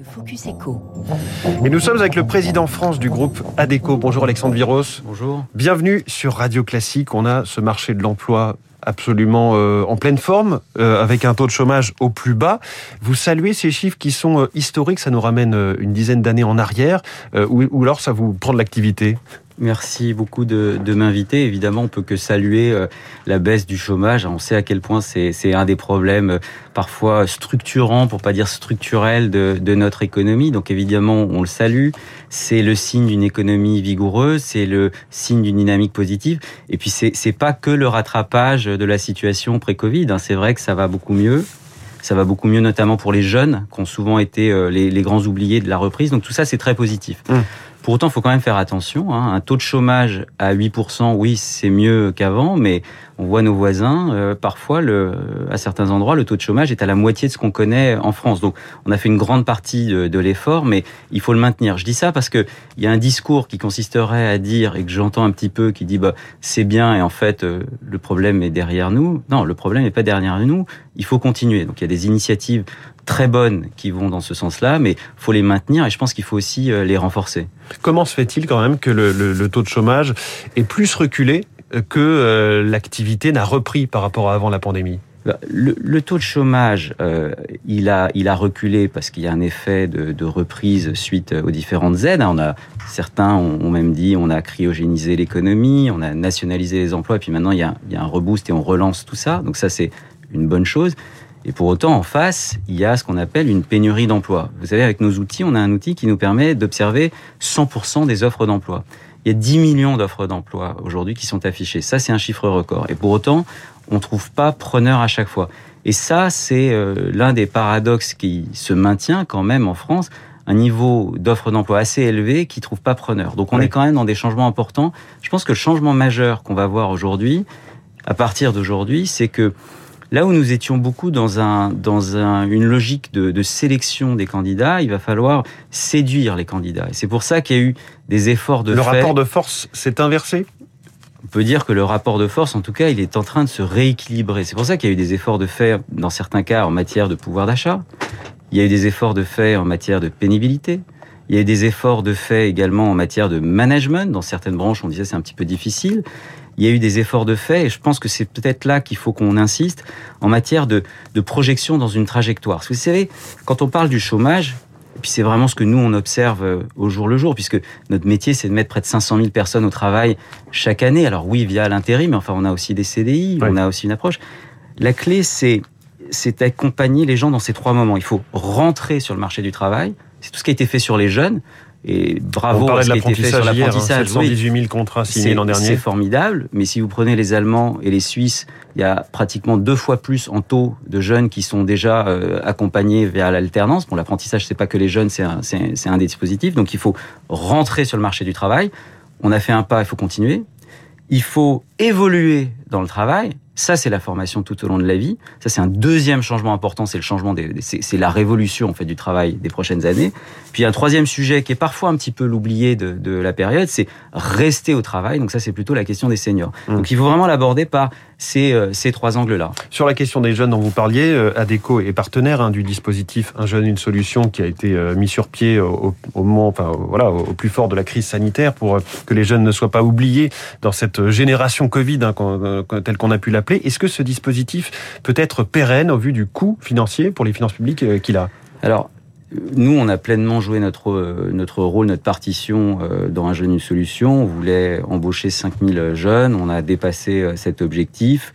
Le Focus Echo. Et nous sommes avec le président France du groupe ADECO. Bonjour Alexandre Viros. Bonjour. Bienvenue sur Radio Classique. On a ce marché de l'emploi absolument euh, en pleine forme, euh, avec un taux de chômage au plus bas. Vous saluez ces chiffres qui sont euh, historiques, ça nous ramène euh, une dizaine d'années en arrière, euh, ou, ou alors ça vous prend de l'activité? Merci beaucoup de, m'inviter. Évidemment, on peut que saluer euh, la baisse du chômage. On sait à quel point c'est un des problèmes euh, parfois structurants, pour pas dire structurels, de, notre économie. Donc évidemment, on le salue. C'est le signe d'une économie vigoureuse, c'est le signe d'une dynamique positive. Et puis c'est pas que le rattrapage de la situation pré-Covid. hein. C'est vrai que ça va beaucoup mieux. Ça va beaucoup mieux, notamment pour les jeunes, qui ont souvent été euh, les, grands oubliés de la reprise. Donc tout ça, c'est très positif. Hum. Pour autant, il faut quand même faire attention. Hein. Un taux de chômage à 8%, oui, c'est mieux qu'avant, mais on voit nos voisins, euh, parfois, à certains endroits, le taux de chômage est à la moitié de ce qu'on connaît en France. Donc, on a fait une grande partie de, l'effort, mais il faut le maintenir. Je dis ça parce que il y a un discours qui consisterait à dire, et que j'entends un petit peu, qui dit, bah, c'est bien, et en fait, euh, le problème est derrière nous. Non, le problème n'est pas derrière nous. Il faut continuer. Donc, il y a des initiatives très bonnes qui vont dans ce sens-là, mais faut les maintenir et je pense qu'il faut aussi euh, les renforcer. Comment se fait-il quand même que le, le- le taux de chômage est plus reculé que euh, l'activité n'a repris par rapport à avant la pandémie Bah, Le, taux de chômage, euh, il a, il a reculé parce qu'il y a un effet de, reprise suite aux différentes aides. On a certains ont, ont même dit on a cryogénisé l'économie, on a nationalisé les emplois, et puis maintenant il y a, il y a un reboost et on relance tout ça. Donc ça c'est une bonne chose. Et pour autant, en face, il y a ce qu'on appelle une pénurie d'emplois. Vous savez, avec nos outils, on a un outil qui nous permet d'observer 100% des offres d'emploi. Il y a 10 millions d'offres d'emploi aujourd'hui qui sont affichées. Ça, c'est un chiffre record. Et pour autant, on ne trouve pas preneur à chaque fois. Et ça, c'est euh, l'un des paradoxes qui se maintient quand même en France, un niveau d'offres d'emploi assez élevé qui trouve pas preneur. Donc on Oui. est quand même dans des changements importants. Je pense que le changement majeur qu'on va voir aujourd'hui, à partir d'aujourd'hui, c'est que là où nous étions beaucoup dans, un, dans un, une logique de, de sélection des candidats, il va falloir séduire les candidats. Et c'est pour ça qu'il y a eu des efforts de Le fait. rapport de force s'est inversé? On peut dire que le rapport de force, en tout cas, il est en train de se rééquilibrer. C'est pour ça qu'il y a eu des efforts de fait, dans certains cas, en matière de pouvoir d'achat. Il y a eu des efforts de fait en matière de pénibilité. Il y a eu des efforts de fait également en matière de management. Dans certaines branches, on disait c'est un petit peu difficile. Il y a eu des efforts de fait, et je pense que c'est peut-être là qu'il faut qu'on insiste, en matière de, de projection dans une trajectoire. Parce que vous savez, quand on parle du chômage, et puis c'est vraiment ce que nous, on observe euh, au jour le jour, puisque notre métier, c'est de mettre près de 500 000 personnes au travail chaque année. Alors oui, via l'intérim, mais enfin, on a aussi des CDI, Oui. on a aussi une approche. La clé, c'est c'est d'accompagner les gens dans ces trois moments. Il faut rentrer sur le marché du travail. C'est tout ce qui a été fait sur les jeunes. Et bravo On à ce de qui a été fait sur l'apprentissage hein, l'apprentissage. 718 000 contrats signés l'an dernier. c'est formidable, mais si vous prenez les Allemands et les Suisses, il y a pratiquement deux fois plus en taux de jeunes qui sont déjà euh, accompagnés vers l'alternance. Bon, l'apprentissage, c'est pas que les jeunes, c'est un, c'est- c'est un des dispositifs. Donc, il faut rentrer sur le marché du travail. On a fait un pas, il faut continuer. Il faut évoluer dans le travail. Ça, c'est la formation tout au long de la vie. Ça, c'est un deuxième changement important. C'est le changement des, des- c'est la révolution en fait du travail des prochaines années. Puis un troisième sujet qui est parfois un petit peu l'oublié de, de la période, c'est rester au travail. Donc ça, c'est plutôt la question des seniors. Mmh. Donc il faut vraiment l'aborder par ces, euh, ces trois angles-là. Sur la question des jeunes dont vous parliez, euh, ADECO est partenaire hein, du dispositif Un jeune, une solution qui a été euh, mis sur pied au, au moment, enfin voilà, au plus fort de la crise sanitaire pour que les jeunes ne soient pas oubliés dans cette génération Covid hein, telle qu'on a pu l'appeler. Est-ce que ce dispositif peut être pérenne au vu du coût financier pour les finances publiques qu'il a? Alors, nous, on a pleinement joué notre, euh, notre rôle, notre partition euh, dans Un jeune, une solution. On voulait embaucher 5000 jeunes. On a dépassé euh, cet objectif.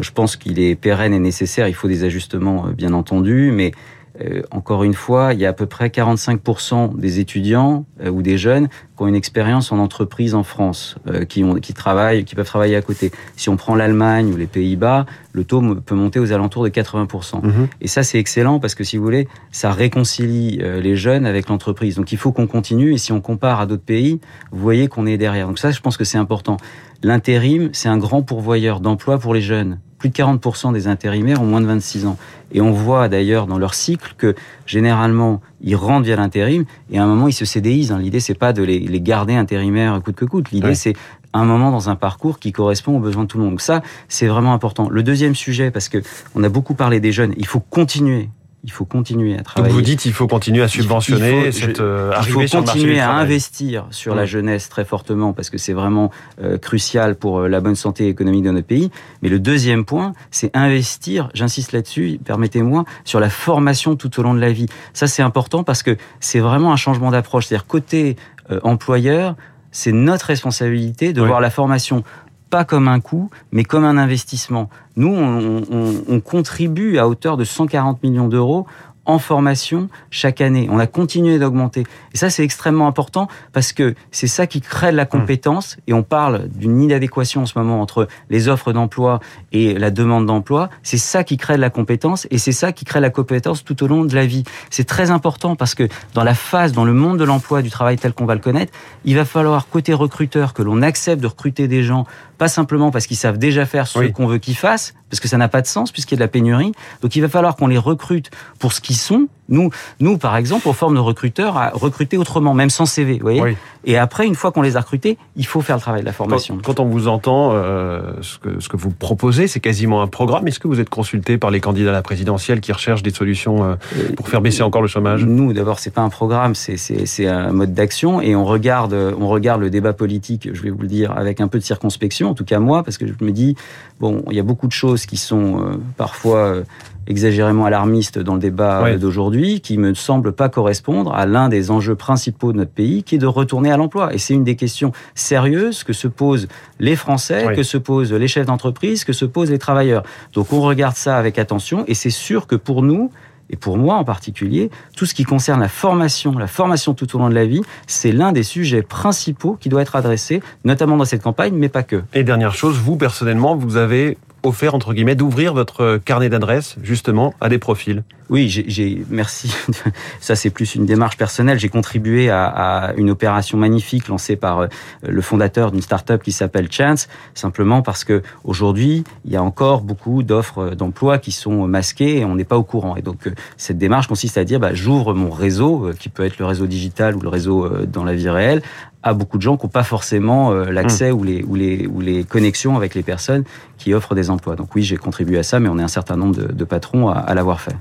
Je pense qu'il est pérenne et nécessaire. Il faut des ajustements, bien entendu, mais euh, encore une fois, il y a à peu près 45% des étudiants euh, ou des jeunes qui ont une expérience en entreprise en France, euh, qui, ont, qui travaillent, qui peuvent travailler à côté. Si on prend l'Allemagne ou les Pays-Bas, le taux peut monter aux alentours de 80%. Mhm. Et ça, c'est excellent parce que si vous voulez, ça réconcilie euh, les jeunes avec l'entreprise. Donc il faut qu'on continue. Et si on compare à d'autres pays, vous voyez qu'on est derrière. Donc ça, je pense que c'est important. L'intérim, c'est un grand pourvoyeur d'emplois pour les jeunes. Plus de 40% des intérimaires ont moins de 26 ans. Et on voit d'ailleurs dans leur cycle que généralement, ils rentrent via l'intérim et à un moment, ils se CDIsent. hein. L'idée, c'est pas de les, les garder intérimaires coûte que coûte. L'idée, Ouais. c'est un moment dans un parcours qui correspond aux besoins de tout le monde. Donc ça, c'est vraiment important. Le deuxième sujet, parce que on a beaucoup parlé des jeunes, il faut continuer. Il faut continuer à travailler. Donc vous dites il faut continuer à subventionner il faut, cette euh, Il faut continuer à investir sur la jeunesse très fortement parce que c'est vraiment euh, crucial pour euh, la bonne santé économique de notre pays. Mais le deuxième point, c'est investir, j'insiste là-dessus, permettez-moi, sur la formation tout au long de la vie. Ça c'est important parce que c'est vraiment un changement d'approche. C'est-à-dire côté employeur, c'est notre responsabilité de voir la formation pas comme un coût, mais comme un investissement. Nous, on, on, on contribue à hauteur de 140 millions d'euros en formation chaque année. On a continué d'augmenter. Et ça, c'est extrêmement important parce que c'est ça qui crée de la compétence. Et on parle d'une inadéquation en ce moment entre les offres d'emploi et la demande d'emploi. C'est ça qui crée de la compétence et c'est ça qui crée la compétence tout au long de la vie. C'est très important parce que dans la phase, dans le monde de l'emploi, du travail tel qu'on va le connaître, il va falloir côté recruteur que l'on accepte de recruter des gens pas simplement parce qu'ils savent déjà faire ce qu'on veut qu'ils fassent, parce que ça n'a pas de sens puisqu'il y a de la pénurie. Donc il va falloir qu'on les recrute pour ce qu'ils sont. Nous, nous, par exemple, on forme nos recruteurs à recruter autrement, même sans CV. Vous voyez Et après, une fois qu'on les a recrutés, il faut faire le travail de la formation. Quand, on vous entend, euh, ce, que, ce que vous proposez, c'est quasiment un programme. Est-ce que vous êtes consulté par les candidats à la présidentielle qui recherchent des solutions euh, pour faire baisser encore le chômage? Nous, d'abord, c'est pas un programme, c'est un mode d'action, et on regarde, on regarde le débat politique. Je vais vous le dire avec un peu de circonspection, en tout cas moi, parce que je me dis, bon, il y a beaucoup de choses qui sont euh, parfois euh, exagérément alarmistes dans le débat d'aujourd'hui, qui me semble pas correspondre à l'un des enjeux principaux de notre pays, qui est de retourner à l'emploi. Et c'est une des questions sérieuses que se posent les Français, que se posent les chefs d'entreprise, que se posent les travailleurs. Donc on regarde ça avec attention, et c'est sûr que pour nous, et pour moi en particulier, tout ce qui concerne la formation, la formation tout au long de la vie, c'est l'un des sujets principaux qui doit être adressé, notamment dans cette campagne, mais pas que. Et dernière chose, vous personnellement, vous avez offert, entre guillemets, d'ouvrir votre carnet d'adresses, justement, à des profils Oui, j'ai, merci. Ça, c'est plus une démarche personnelle. J'ai contribué à, à, une opération magnifique lancée par euh, le fondateur d'une start-up qui s'appelle Chance, simplement parce que aujourd'hui, il y a encore beaucoup d'offres d'emploi qui sont masquées et on n'est pas au courant. Et donc, euh, cette démarche consiste à dire, bah, j'ouvre mon réseau, euh, qui peut être le réseau digital ou le réseau dans la vie réelle, à beaucoup de gens qui n'ont pas forcément l'accès ou, les, ou, les, ou les connexions avec les personnes qui offrent des emplois. Donc oui, j'ai contribué à ça, mais on est un certain nombre de, de patrons à, à l'avoir fait.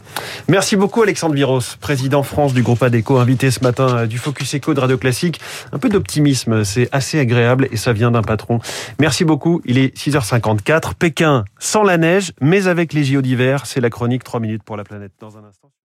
Merci beaucoup Alexandre Viros, président France du groupe ADECO, invité ce matin euh, du Focus Eco de Radio Classique. Un peu d'optimisme, c'est assez agréable et ça vient d'un patron. Merci beaucoup, il est 6h54. Pékin sans la neige, mais avec les JO d'hiver, c'est la chronique 3 minutes pour la planète dans un instant.